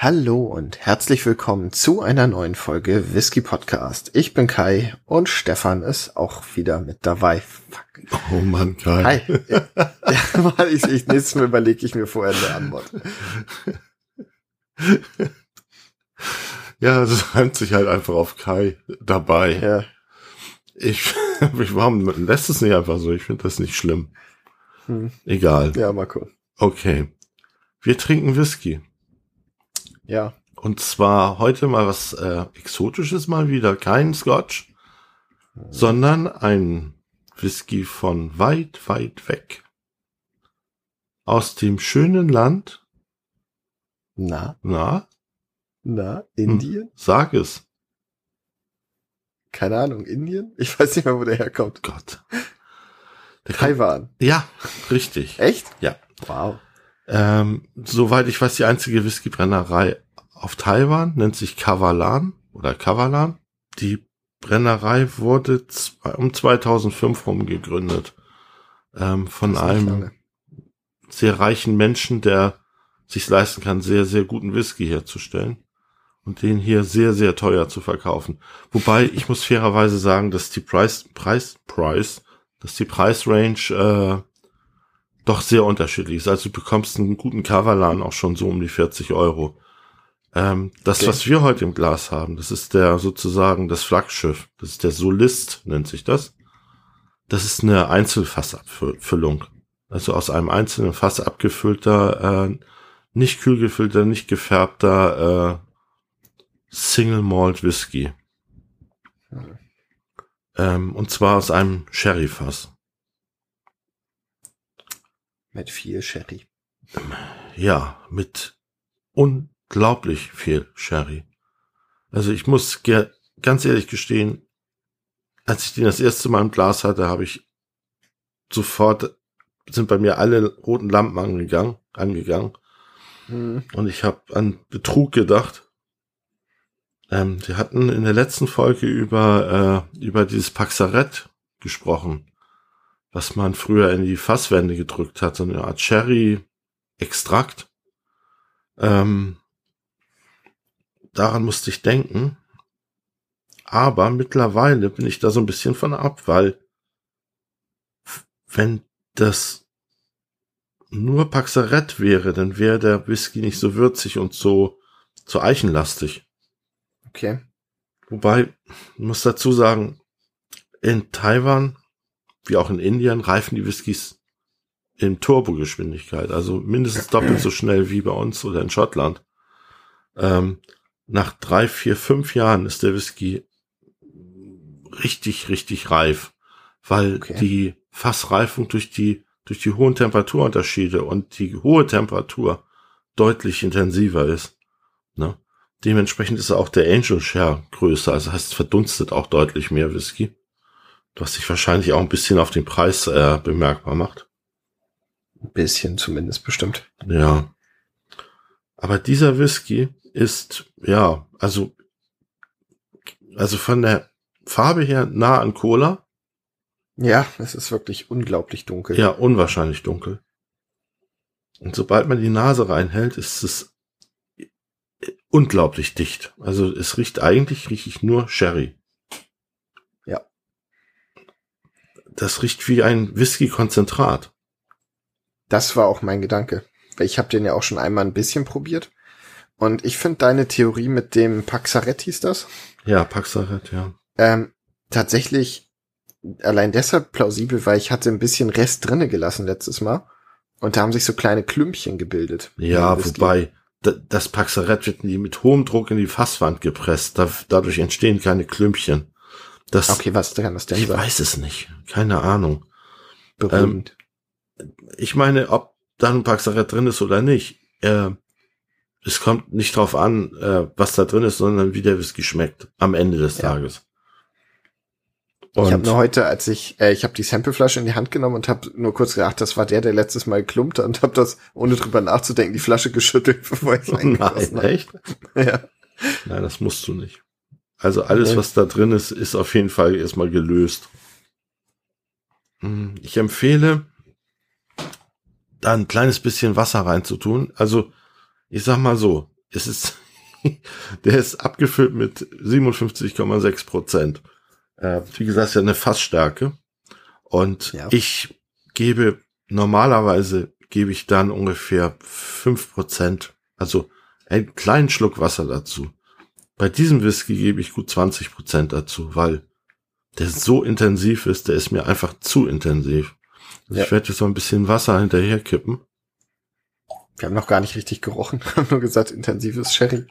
Hallo und herzlich willkommen zu einer neuen Folge Whisky Podcast. Ich bin Kai und Stefan ist auch wieder mit dabei. Fuck. Oh Mann, Kai. Hi. Ja, ich, ich, nächstes Mal überlege ich mir vorher eine Antwort. Ja, es reimt sich halt einfach auf Kai dabei. Ja. Ich, ich warum lässt es nicht einfach so? Ich finde das nicht schlimm. Hm. Egal. Ja, mal gucken. Okay. Wir trinken Whisky. Ja. Und zwar heute mal was äh, Exotisches mal wieder. Kein Scotch, mhm. sondern ein Whisky von weit, weit weg. Aus dem schönen Land. Na? Na? Na, Indien? Hm, sag es. Keine Ahnung, Indien? Ich weiß nicht mehr, wo der herkommt. Gott. Der Taiwan. Ja, richtig. Echt? Ja. Wow. Ähm, soweit ich weiß, die einzige Whiskybrennerei auf Taiwan nennt sich Kavalan oder Kavalan. Die Brennerei wurde um 2005 rum gegründet. Ähm, von einem lange. sehr reichen Menschen, der sich leisten kann, sehr, sehr guten Whisky herzustellen und den hier sehr, sehr teuer zu verkaufen. Wobei ich muss fairerweise sagen, dass die Preis, Preis, Preis, dass die Preisrange äh, doch sehr unterschiedlich ist. Also du bekommst einen guten Kavalan auch schon so um die 40 Euro. Ähm, das, okay. was wir heute im Glas haben, das ist der sozusagen das Flaggschiff. Das ist der Solist, nennt sich das. Das ist eine Einzelfassabfüllung. Also aus einem einzelnen Fass abgefüllter, äh, nicht kühl gefüllter, nicht gefärbter äh, Single Malt Whisky. Hm. Ähm, und zwar aus einem Sherry-Fass. Mit viel Sherry. Ja, mit unglaublich viel Sherry. Also ich muss ganz ehrlich gestehen, als ich den das erste Mal im Glas hatte, habe ich sofort, sind bei mir alle roten Lampen angegangen, angegangen. Mhm. Und ich habe an Betrug gedacht. Ähm, sie hatten in der letzten Folge über, äh, über dieses Paxaret gesprochen was man früher in die Fasswände gedrückt hat, so eine Art Cherry-Extrakt. Ähm, daran musste ich denken. Aber mittlerweile bin ich da so ein bisschen von ab, weil wenn das nur Paxaret wäre, dann wäre der Whisky nicht so würzig und so, so eichenlastig. Okay. Wobei, ich muss dazu sagen, in Taiwan wie auch in Indien, reifen die Whiskys in Turbogeschwindigkeit, also mindestens doppelt so schnell wie bei uns oder in Schottland. Ähm, nach drei, vier, fünf Jahren ist der Whisky richtig, richtig reif, weil okay. die Fassreifung durch die, durch die hohen Temperaturunterschiede und die hohe Temperatur deutlich intensiver ist. Ne? Dementsprechend ist auch der Angel Share größer, also heißt, es verdunstet auch deutlich mehr Whisky was sich wahrscheinlich auch ein bisschen auf den Preis äh, bemerkbar macht. Ein bisschen zumindest bestimmt. Ja. Aber dieser Whisky ist, ja, also, also von der Farbe her nah an Cola. Ja, es ist wirklich unglaublich dunkel. Ja, unwahrscheinlich dunkel. Und sobald man die Nase reinhält, ist es unglaublich dicht. Also es riecht eigentlich richtig nur Sherry. Das riecht wie ein Whisky-Konzentrat. Das war auch mein Gedanke. Ich habe den ja auch schon einmal ein bisschen probiert. Und ich finde deine Theorie mit dem Paxaret hieß das? Ja, Paxaret, ja. Ähm, tatsächlich allein deshalb plausibel, weil ich hatte ein bisschen Rest drinne gelassen letztes Mal. Und da haben sich so kleine Klümpchen gebildet. Ja, wobei das Paxaret wird mit hohem Druck in die Fasswand gepresst. dadurch entstehen keine Klümpchen. Das, okay, was kann das denn Ich sein? weiß es nicht. Keine Ahnung. Beruhigend. Ähm, ich meine, ob da ein Paxaret drin ist oder nicht. Äh, es kommt nicht drauf an, äh, was da drin ist, sondern wie der Whisky schmeckt am Ende des ja. Tages. Und ich habe nur heute, als ich, äh, ich habe die Sampleflasche in die Hand genommen und habe nur kurz gedacht, das war der, der letztes Mal klumpte und habe das, ohne drüber nachzudenken, die Flasche geschüttelt, bevor ich es Nein, echt? ja. Nein, das musst du nicht. Also alles, was da drin ist, ist auf jeden Fall erstmal gelöst. Hm, ich empfehle, da ein kleines bisschen Wasser reinzutun. Also, ich sag mal so, es ist, der ist abgefüllt mit 57,6 Prozent. Äh, wie gesagt, ist ja eine Fassstärke. Und ja. ich gebe, normalerweise gebe ich dann ungefähr fünf Prozent, also einen kleinen Schluck Wasser dazu. Bei diesem Whisky gebe ich gut 20 Prozent dazu, weil der so intensiv ist, der ist mir einfach zu intensiv. Also ja. Ich werde jetzt noch ein bisschen Wasser hinterher kippen. Wir haben noch gar nicht richtig gerochen, haben nur gesagt, intensives Sherry.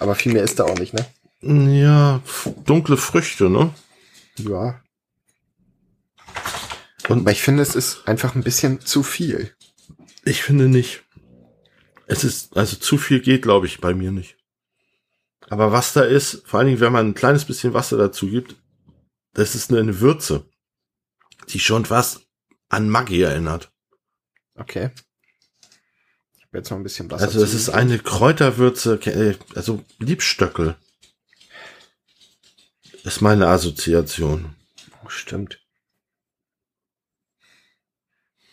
Aber viel mehr ist da auch nicht, ne? Ja, dunkle Früchte, ne? Ja. Und Aber ich finde, es ist einfach ein bisschen zu viel. Ich finde nicht. Es ist, also zu viel geht, glaube ich, bei mir nicht. Aber was da ist, vor allen Dingen, wenn man ein kleines bisschen Wasser dazu gibt, das ist eine Würze, die schon fast an Maggi erinnert. Okay. Ich habe jetzt noch ein bisschen Wasser. Also es ist eine Kräuterwürze, äh, also Liebstöckel. Ist meine Assoziation. Oh, stimmt.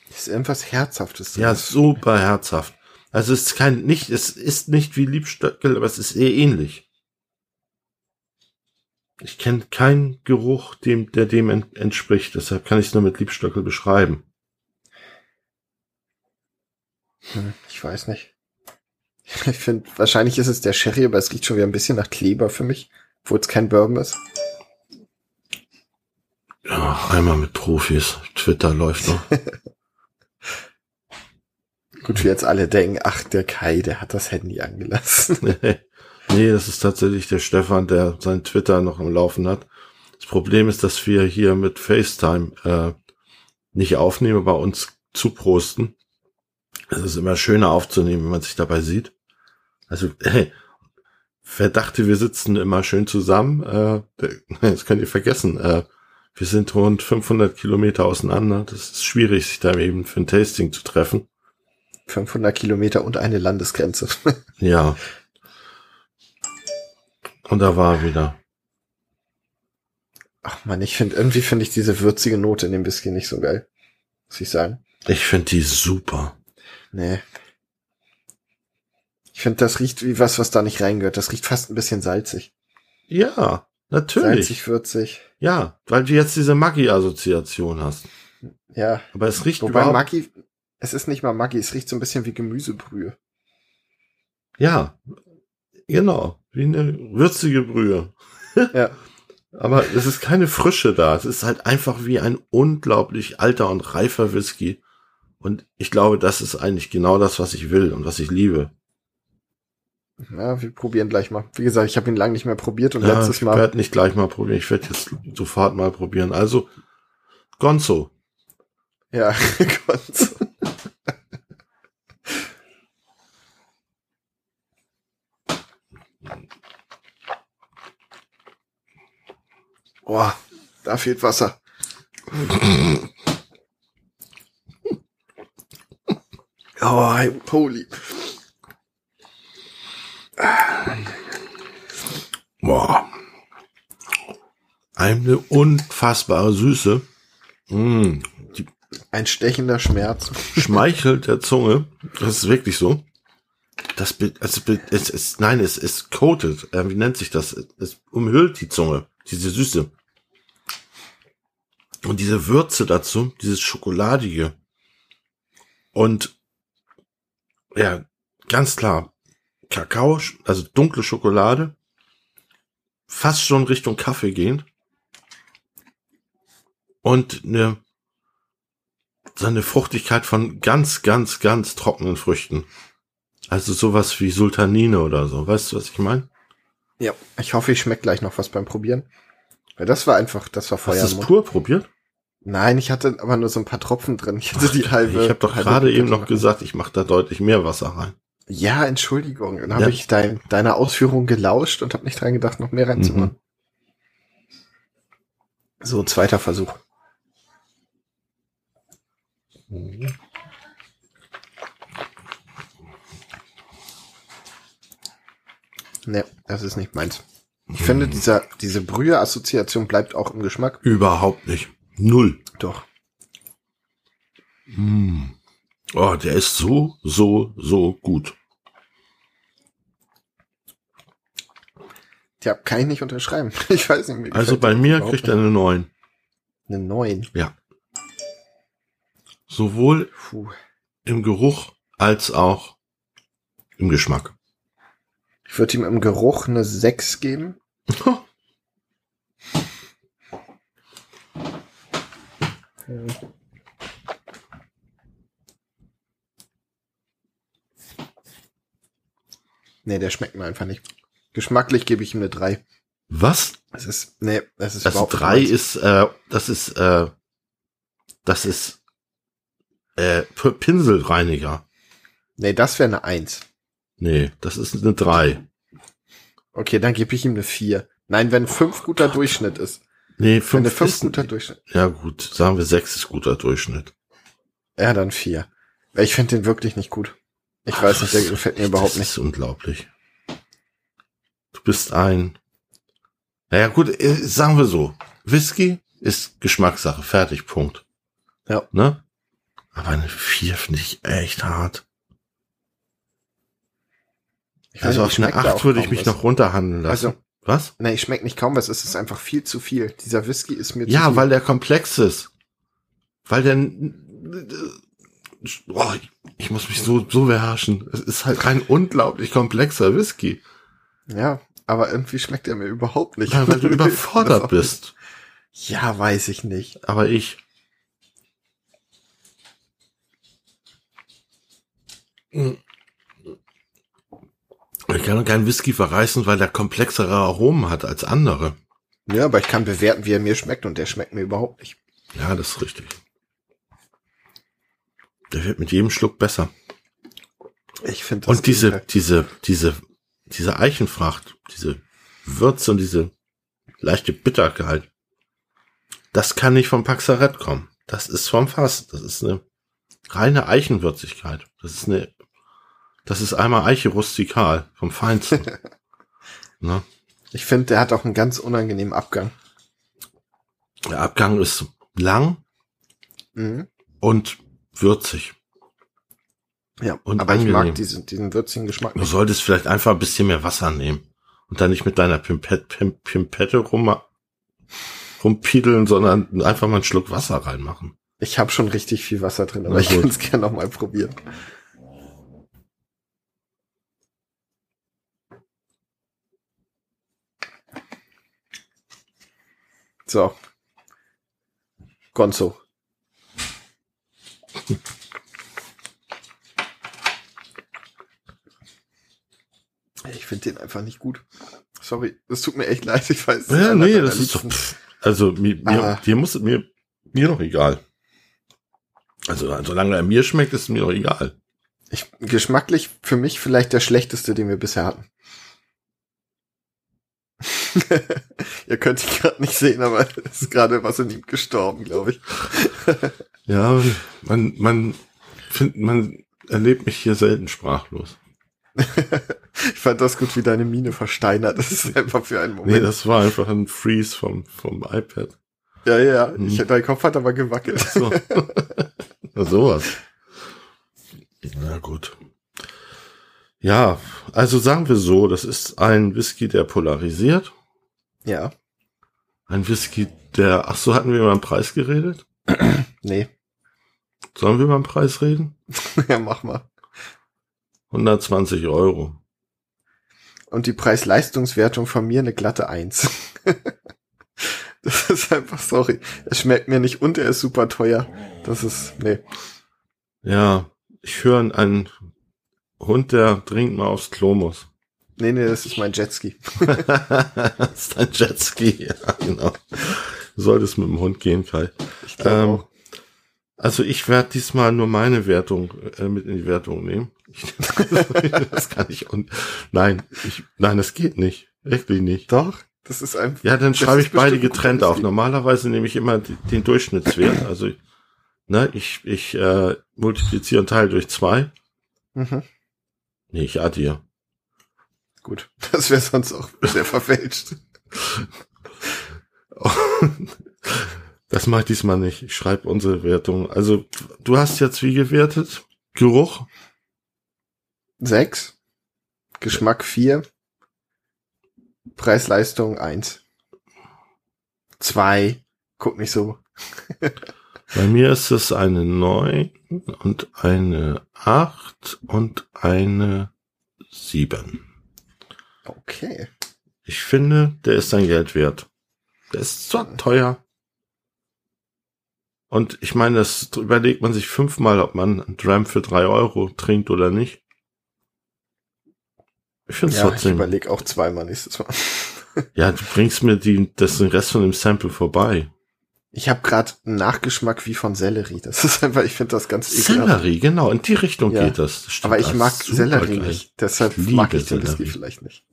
ist irgendwas Herzhaftes. Ja, super herzhaft. Also es ist kein, nicht, es ist nicht wie Liebstöckel, aber es ist eher ähnlich. Ich kenne keinen Geruch, dem, der dem entspricht. Deshalb kann ich es nur mit Liebstöckel beschreiben. Hm, ich weiß nicht. Ich finde, wahrscheinlich ist es der Sherry, aber es riecht schon wieder ein bisschen nach Kleber für mich, obwohl es kein Bourbon ist. Ja, einmal mit Profis. Twitter läuft noch. Gut, wir jetzt alle denken, ach, der Kai, der hat das Handy angelassen. nee, das ist tatsächlich der Stefan, der sein Twitter noch am Laufen hat. Das Problem ist, dass wir hier mit FaceTime äh, nicht aufnehmen, bei uns zuprosten. Es ist immer schöner aufzunehmen, wenn man sich dabei sieht. Also, hey, wer dachte, wir sitzen immer schön zusammen, äh, das könnt ihr vergessen. Äh, wir sind rund 500 Kilometer auseinander. Das ist schwierig, sich da eben für ein Tasting zu treffen. 500 Kilometer und eine Landesgrenze. ja. Und da war er wieder. Ach man, ich finde, irgendwie finde ich diese würzige Note in dem Whisky nicht so geil. Muss ich sagen. Ich finde die super. Nee. Ich finde, das riecht wie was, was da nicht reingehört. Das riecht fast ein bisschen salzig. Ja, natürlich. Salzig, würzig. Ja, weil du jetzt diese Maggi-Assoziation hast. Ja. Aber es riecht Wobei überhaupt... Maggi, es ist nicht mal Maggi, es riecht so ein bisschen wie Gemüsebrühe. Ja, genau. Wie eine würzige Brühe. ja. Aber es ist keine Frische da. Es ist halt einfach wie ein unglaublich alter und reifer Whisky. Und ich glaube, das ist eigentlich genau das, was ich will und was ich liebe. Ja, wir probieren gleich mal. Wie gesagt, ich habe ihn lange nicht mehr probiert und ja, letztes Mal. Ich werde nicht gleich mal probieren. Ich werde jetzt sofort mal probieren. Also, Gonzo. Ja, Gonzo. Boah, da fehlt Wasser. oh, holy. Boah. Eine unfassbare Süße. Mm, Ein stechender Schmerz. Schmeichelt der Zunge. Das ist wirklich so. Das, also, es ist, nein, es ist coated. Äh, wie nennt sich das? Es umhüllt die Zunge. Diese Süße. Und diese Würze dazu, dieses Schokoladige. Und ja, ganz klar, Kakao, also dunkle Schokolade, fast schon Richtung Kaffee gehend. Und eine, seine Fruchtigkeit von ganz, ganz, ganz trockenen Früchten. Also sowas wie Sultanine oder so. Weißt du, was ich meine? Ja, ich hoffe, ich schmecke gleich noch was beim Probieren. Weil das war einfach, das war Feuer. Hast du es pur probiert? Nein, ich hatte aber nur so ein paar Tropfen drin. Ich hatte Ach, die halbe. Ich habe doch gerade eben noch gesagt, ich mache da deutlich mehr Wasser rein. Ja, Entschuldigung. Dann habe ja. ich dein, deiner Ausführung gelauscht und habe nicht dran gedacht, noch mehr reinzumachen. Mhm. So, zweiter Versuch. Mhm. Ne, das ist nicht meins. Ich finde, hm. dieser, diese Brühe-Assoziation bleibt auch im Geschmack. Überhaupt nicht. Null. Doch. Mm. Oh, der ist so, so, so gut. Ja, kann ich nicht unterschreiben. Ich weiß nicht. Also bei mir kriegt er eine 9. Eine 9. Ja. Sowohl Puh. im Geruch als auch im Geschmack. Ich würde ihm im Geruch eine 6 geben. Nee, der schmeckt mir einfach nicht. Geschmacklich gebe ich ihm eine 3. Was? Es ist, nee, es ist Das überhaupt 3 nicht ist, äh, das ist, äh, das ist, äh, Pinselreiniger. Nee, das wäre eine 1. Nee, das ist eine 3. Okay, dann gebe ich ihm eine 4. Nein, wenn 5 guter Durchschnitt ist. Nee, 5 eine 5 ist, guter Durchschnitt. ja gut, sagen wir 6 ist guter Durchschnitt. Ja, dann 4. Ich finde den wirklich nicht gut. Ich weiß nicht, der Das- gefällt mir überhaupt das nicht. ist unglaublich. Du bist ein, naja gut, äh, sagen wir so, Whisky ist Geschmackssache, fertig, Punkt. Ja. Ne? Aber eine 4 finde ich echt hart. Ich Also auf eine schmeckt da 8 auch würde ich mich was. noch runterhandeln lassen. Also, Was? nee, ich schmeckt nicht kaum was. Es ist einfach viel zu viel. Dieser Whisky ist mir zu Ja, weil der komplex ist. Weil der, oh, ich- muss mich so, so beherrschen. Es ist halt ein unglaublich komplexer Whisky. Ja, aber irgendwie schmeckt er mir überhaupt nicht. Ja, weil du überfordert bist. Ja, weiß ich nicht. Aber ich. Ich kann keinen Whisky verreißen, weil der komplexere Aromen hat als andere. Ja, aber ich kann bewerten, wie er mir schmeckt und der schmeckt mir überhaupt nicht. Ja, das ist richtig. Der wird mit jedem Schluck besser. Ich finde das Und diese, Gegenteil. diese, diese, diese Eichenfracht, diese Würze und diese leichte Bitterkeit, das kann nicht vom Paxaret kommen. Das ist vom Fass. Das ist eine reine Eichenwürzigkeit. Das ist eine, das ist einmal Eiche rustikal vom Feinsten. ne? Ich finde, der hat auch einen ganz unangenehmen Abgang. Der Abgang ist lang Mhm. und würzig. Ja, Und aber ich angenehm. mag diesen, diesen würzigen Geschmack Du nicht. solltest vielleicht einfach ein bisschen mehr Wasser nehmen und dann nicht mit deiner Pimpette, Pim, Pimpette rum, rumpiedeln, sondern einfach mal einen Schluck Wasser reinmachen. Ich habe schon richtig viel Wasser drin, aber ich kann es gerne noch mal probieren. So. Gonzo. Ich finde den einfach nicht gut. Sorry, es tut mir echt leid, ich weiß. es Ja, nee, das ist doch, pff, also mir, mir, Ah. dir muss mir, mir doch egal. Also, solange er mir schmeckt, ist mir doch egal. Ich, geschmacklich für mich vielleicht der schlechteste, den wir bisher hatten. Ihr könnt ihn gerade nicht sehen, aber es ist gerade was in ihm gestorben, glaube ich. Ja, man, man findet, man erlebt mich hier selten sprachlos. Ich fand das gut, wie deine Mine versteinert. Das ist einfach für einen Nee, Moment. das war einfach ein Freeze vom, vom iPad. ja, ja. Hm. Ich, dein Kopf hat aber gewackelt. So. Na, sowas. Na gut. Ja, also sagen wir so, das ist ein Whisky, der polarisiert. Ja, Ein Whisky, der, ach so, hatten wir über den Preis geredet? nee. Sollen wir über den Preis reden? ja, mach mal. 120 Euro. Und die Preis-Leistungswertung von mir eine glatte Eins. das ist einfach, sorry. Es schmeckt mir nicht und er ist super teuer. Das ist, nee. Ja, ich höre einen Hund, der dringend mal aufs Klo muss. Nee, nee, das ist mein Jetski. das ist ein Jetski, ja, genau. Du solltest mit dem Hund gehen, Kai. Ich Ähm. Also ich werde diesmal nur meine Wertung äh, mit in die Wertung nehmen. Ich, das kann ich und nein, ich, nein, das geht nicht, wirklich nicht. Doch, das ist einfach. Ja, dann schreibe ich beide getrennt auf. Normalerweise nehme ich immer den Durchschnittswert. Also ne, ich ich äh, multipliziere und teile durch zwei. Mhm. Nee, ich addiere. Gut, das wäre sonst auch sehr verfälscht. Das mache ich diesmal nicht. Ich schreibe unsere Wertung. Also du hast jetzt wie gewertet? Geruch? Sechs. Geschmack vier. Preis-Leistung eins. Zwei. Guck nicht so. Bei mir ist es eine neun und eine acht und eine sieben. Okay. Ich finde, der ist sein Geld wert. Der ist zwar teuer. Und ich meine, das überlegt man sich fünfmal, ob man einen Dram für drei Euro trinkt oder nicht. Ich finde es ja, trotzdem. Ich überlege auch zweimal nächstes Mal. ja, du bringst mir die, das den Rest von dem Sample vorbei. Ich habe gerade einen Nachgeschmack wie von Sellerie. Das ist einfach, ich finde das ganz ekelhaft. Sellerie, genau, in die Richtung ja. geht das. das Aber ich mag Sellerie geil. nicht. Deshalb ich mag ich den Whisky vielleicht nicht.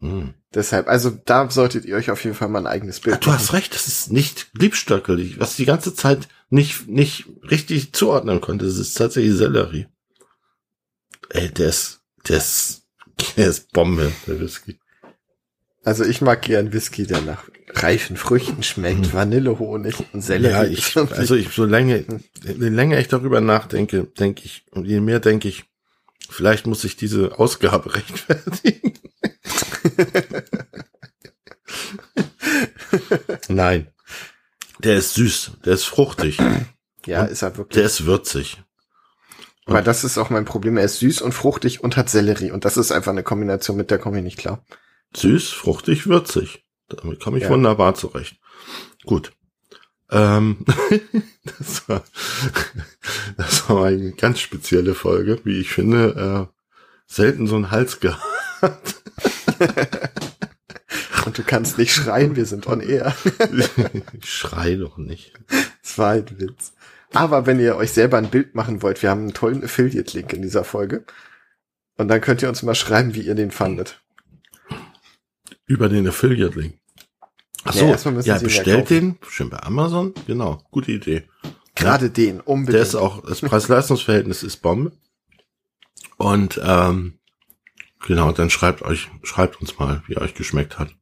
Mm. Deshalb, also da solltet ihr euch auf jeden Fall mal ein eigenes Bild Ach, Du hast recht, das ist nicht liebstöckelig, was die ganze Zeit nicht, nicht richtig zuordnen konnte. Das ist tatsächlich Sellerie. Ey, der ist, der ist, der ist Bombe, der Whisky. Also ich mag gern Whisky, der nach reifen Früchten schmeckt, mhm. Vanillehonig und Sellerie. Ja, ich, also ich, so lange, je länger ich darüber nachdenke, denke ich, und je mehr denke ich, vielleicht muss ich diese Ausgabe rechtfertigen. Nein. Der ist süß, der ist fruchtig. Ja, ist er wirklich. Der ist würzig. Aber das ist auch mein Problem. Er ist süß und fruchtig und hat Sellerie. Und das ist einfach eine Kombination, mit der komme ich nicht klar. Süß, fruchtig, würzig. Damit komme ich ja. wunderbar zurecht. Gut. Ähm, das, war, das war eine ganz spezielle Folge, wie ich finde. Äh, selten so einen Hals gehabt. Und du kannst nicht schreien, wir sind on air. ich schrei doch nicht. Das war ein Witz. Aber wenn ihr euch selber ein Bild machen wollt, wir haben einen tollen Affiliate-Link in dieser Folge. Und dann könnt ihr uns mal schreiben, wie ihr den fandet. Über den Affiliate-Link. Achso, ja, ja bestellt den, schön bei Amazon, genau, gute Idee. Gerade ja, den, unbedingt. Der ist auch, das Preis-Leistungs-Verhältnis ist Bombe. Und ähm, genau, dann schreibt euch, schreibt uns mal, wie euch geschmeckt hat.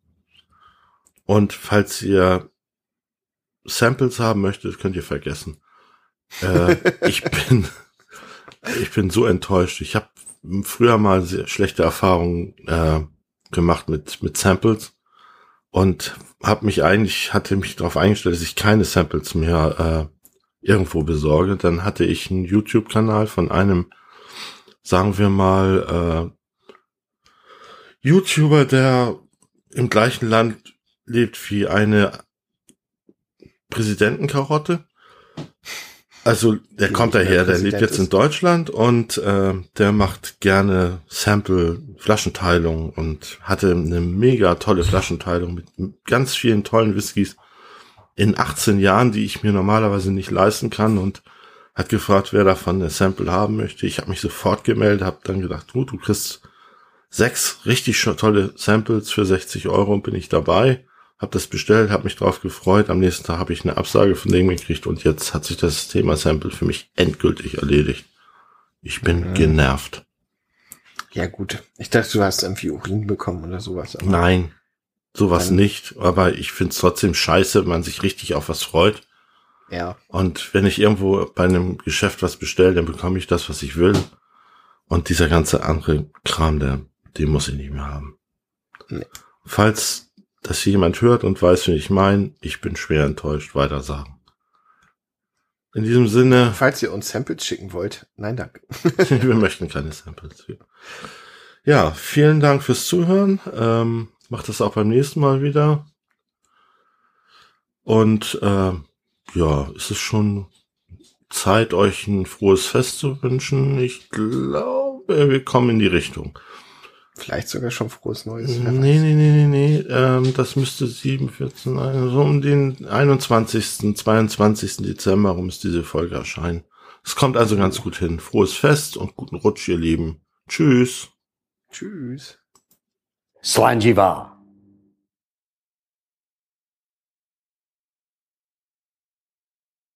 Und falls ihr Samples haben möchtet, könnt ihr vergessen. Äh, ich bin, ich bin so enttäuscht. Ich habe früher mal sehr schlechte Erfahrungen äh, gemacht mit mit Samples und habe mich eigentlich hatte mich darauf eingestellt, dass ich keine Samples mehr äh, irgendwo besorge. Dann hatte ich einen YouTube-Kanal von einem, sagen wir mal, äh, YouTuber, der im gleichen Land lebt wie eine Präsidentenkarotte. Also der Wie kommt daher, der, der lebt jetzt in Deutschland und äh, der macht gerne Sample Flaschenteilung und hatte eine mega tolle Flaschenteilung mit ganz vielen tollen Whiskys in 18 Jahren, die ich mir normalerweise nicht leisten kann und hat gefragt, wer davon eine Sample haben möchte. Ich habe mich sofort gemeldet, habe dann gedacht, du, du kriegst sechs richtig tolle Samples für 60 Euro und bin ich dabei habe das bestellt, habe mich drauf gefreut. Am nächsten Tag habe ich eine Absage von dem gekriegt und jetzt hat sich das Thema Sample für mich endgültig erledigt. Ich bin mhm. genervt. Ja gut, ich dachte, du hast irgendwie Urin bekommen oder sowas. Nein, sowas nicht. Aber ich finde es trotzdem scheiße, wenn man sich richtig auf was freut. Ja. Und wenn ich irgendwo bei einem Geschäft was bestelle, dann bekomme ich das, was ich will. Und dieser ganze andere Kram, der, den muss ich nicht mehr haben. Nee. Falls hier jemand hört und weiß, wie ich meine. Ich bin schwer enttäuscht. Weiter sagen. In diesem Sinne. Falls ihr uns Samples schicken wollt, nein, danke. wir möchten keine Samples. Ja, vielen Dank fürs Zuhören. Ähm, macht das auch beim nächsten Mal wieder. Und äh, ja, es ist schon Zeit, euch ein frohes Fest zu wünschen. Ich glaube, wir kommen in die Richtung. Vielleicht sogar schon frohes Neues. Nee, nee, nee, nee, nee. Ähm, das müsste 7, 14, also um den 21., 22. Dezember rum ist diese Folge erscheinen. Es kommt also ganz gut hin. Frohes Fest und guten Rutsch, ihr Lieben. Tschüss. Tschüss. Slanjiva.